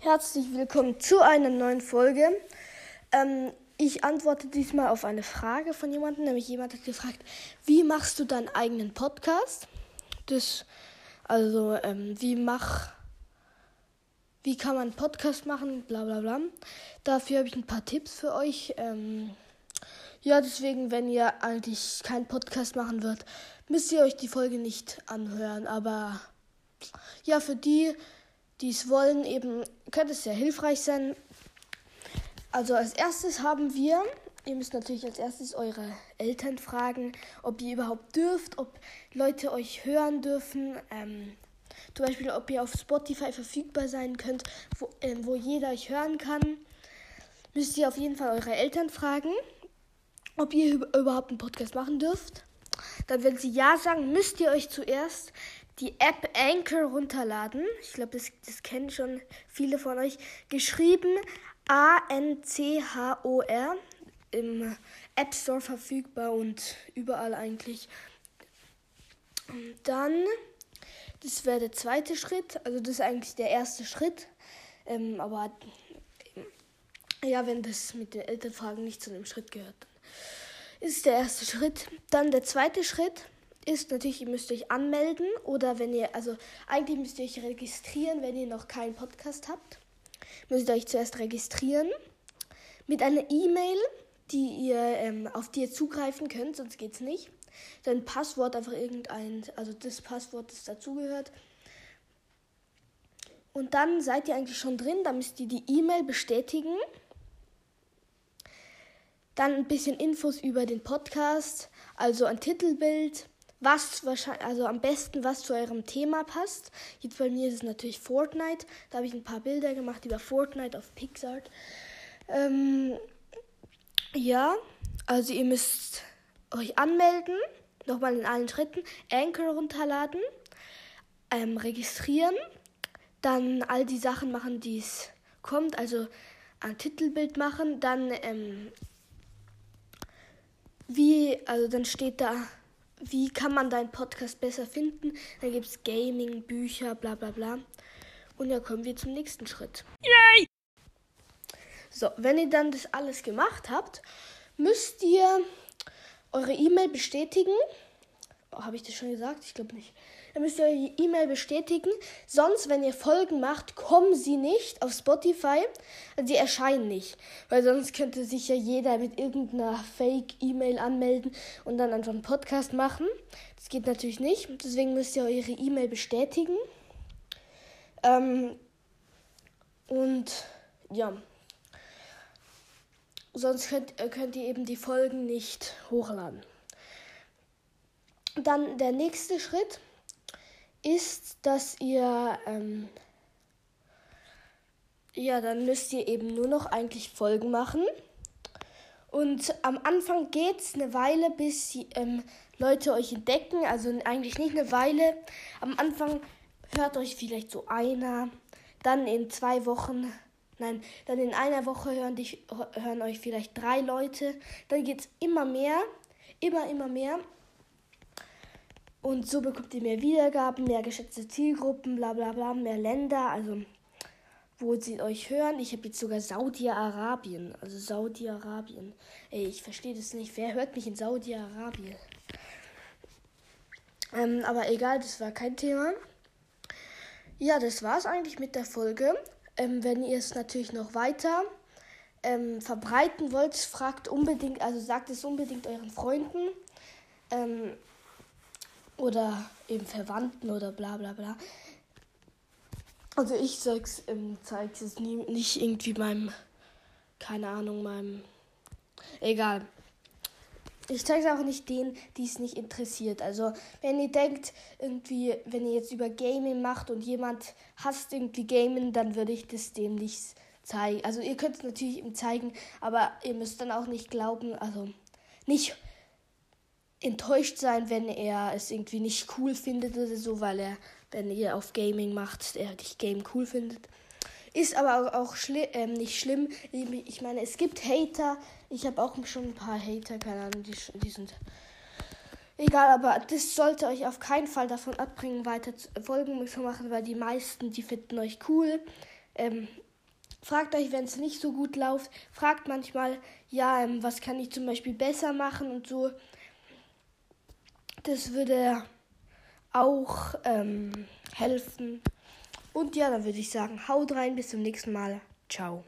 Herzlich willkommen zu einer neuen Folge. Ähm, ich antworte diesmal auf eine Frage von jemandem, nämlich jemand hat gefragt, wie machst du deinen eigenen Podcast? Das, also, ähm, wie mach, wie kann man einen Podcast machen, bla bla bla. Dafür habe ich ein paar Tipps für euch. Ähm, ja, deswegen, wenn ihr eigentlich keinen Podcast machen würdet, müsst ihr euch die Folge nicht anhören. Aber ja, für die, die es wollen, eben könnte es sehr hilfreich sein. Also als erstes haben wir, ihr müsst natürlich als erstes eure Eltern fragen, ob ihr überhaupt dürft, ob Leute euch hören dürfen. Ähm, zum Beispiel, ob ihr auf Spotify verfügbar sein könnt, wo, äh, wo jeder euch hören kann. Müsst ihr auf jeden Fall eure Eltern fragen, ob ihr überhaupt einen Podcast machen dürft. Dann, wenn sie ja sagen, müsst ihr euch zuerst die App Anchor runterladen. Ich glaube, das, das kennen schon viele von euch. Geschrieben A-N-C-H-O-R. Im App Store verfügbar und überall eigentlich. Und dann, das wäre der zweite Schritt. Also das ist eigentlich der erste Schritt. Ähm, aber ja, wenn das mit den Elternfragen nicht zu einem Schritt gehört, ist der erste Schritt. Dann der zweite Schritt ist natürlich, ihr müsst euch anmelden oder wenn ihr, also eigentlich müsst ihr euch registrieren, wenn ihr noch keinen Podcast habt. Müsst ihr euch zuerst registrieren mit einer E-Mail, die ihr, ähm, auf die ihr zugreifen könnt, sonst geht's nicht. Dann Passwort einfach irgendein, also das Passwort, das dazugehört. Und dann seid ihr eigentlich schon drin, dann müsst ihr die E-Mail bestätigen. Dann ein bisschen Infos über den Podcast, also ein Titelbild, was wahrscheinlich, also am besten was zu eurem Thema passt. Jetzt bei mir ist es natürlich Fortnite. Da habe ich ein paar Bilder gemacht über Fortnite auf Pixart. Ähm, ja, also ihr müsst euch anmelden, nochmal in allen Schritten, Anchor runterladen, ähm, registrieren, dann all die Sachen machen, die es kommt, also ein Titelbild machen, dann ähm, wie, also dann steht da wie kann man deinen Podcast besser finden. Dann gibt es Gaming, Bücher, bla bla bla. Und dann kommen wir zum nächsten Schritt. Yay! So, wenn ihr dann das alles gemacht habt, müsst ihr eure E-Mail bestätigen. Habe ich das schon gesagt? Ich glaube nicht. Dann müsst ihr eure E-Mail bestätigen. Sonst, wenn ihr Folgen macht, kommen sie nicht auf Spotify. Also sie erscheinen nicht. Weil sonst könnte sich ja jeder mit irgendeiner Fake-E-Mail anmelden und dann einfach einen Podcast machen. Das geht natürlich nicht. Deswegen müsst ihr eure E-Mail bestätigen. Ähm, und ja. Sonst könnt, könnt ihr eben die Folgen nicht hochladen. Dann der nächste Schritt ist, dass ihr, ähm, ja, dann müsst ihr eben nur noch eigentlich Folgen machen. Und am Anfang geht es eine Weile, bis ähm, Leute euch entdecken. Also eigentlich nicht eine Weile. Am Anfang hört euch vielleicht so einer. Dann in zwei Wochen, nein, dann in einer Woche hören, dich, hören euch vielleicht drei Leute. Dann geht es immer mehr, immer, immer mehr. Und so bekommt ihr mehr Wiedergaben, mehr geschätzte Zielgruppen, bla bla bla, mehr Länder, also wo sie euch hören. Ich habe jetzt sogar Saudi-Arabien, also Saudi-Arabien. Ey, ich verstehe das nicht. Wer hört mich in Saudi-Arabien? Ähm, aber egal, das war kein Thema. Ja, das war's eigentlich mit der Folge. Ähm, wenn ihr es natürlich noch weiter ähm, verbreiten wollt, fragt unbedingt, also sagt es unbedingt euren Freunden. Ähm, oder eben Verwandten oder bla bla bla. Also ich sag's, ähm, zeig's es nie, nicht irgendwie meinem, keine Ahnung, meinem, egal. Ich zeige es auch nicht denen, die es nicht interessiert. Also, wenn ihr denkt, irgendwie, wenn ihr jetzt über Gaming macht und jemand hasst irgendwie Gaming, dann würde ich das dem nicht zeigen. Also, ihr könnt es natürlich ihm zeigen, aber ihr müsst dann auch nicht glauben, also nicht enttäuscht sein, wenn er es irgendwie nicht cool findet oder so, weil er, wenn ihr auf Gaming macht, er dich Game cool findet. Ist aber auch schli ähm, nicht schlimm. Ich meine, es gibt Hater. Ich habe auch schon ein paar Hater, keine Ahnung, die, die sind. Egal, aber das sollte euch auf keinen Fall davon abbringen, weiter Folgen zu machen, weil die meisten, die finden euch cool. Ähm, fragt euch, wenn es nicht so gut läuft, fragt manchmal, ja, ähm, was kann ich zum Beispiel besser machen und so. Das würde auch ähm, helfen. Und ja, dann würde ich sagen, haut rein, bis zum nächsten Mal. Ciao.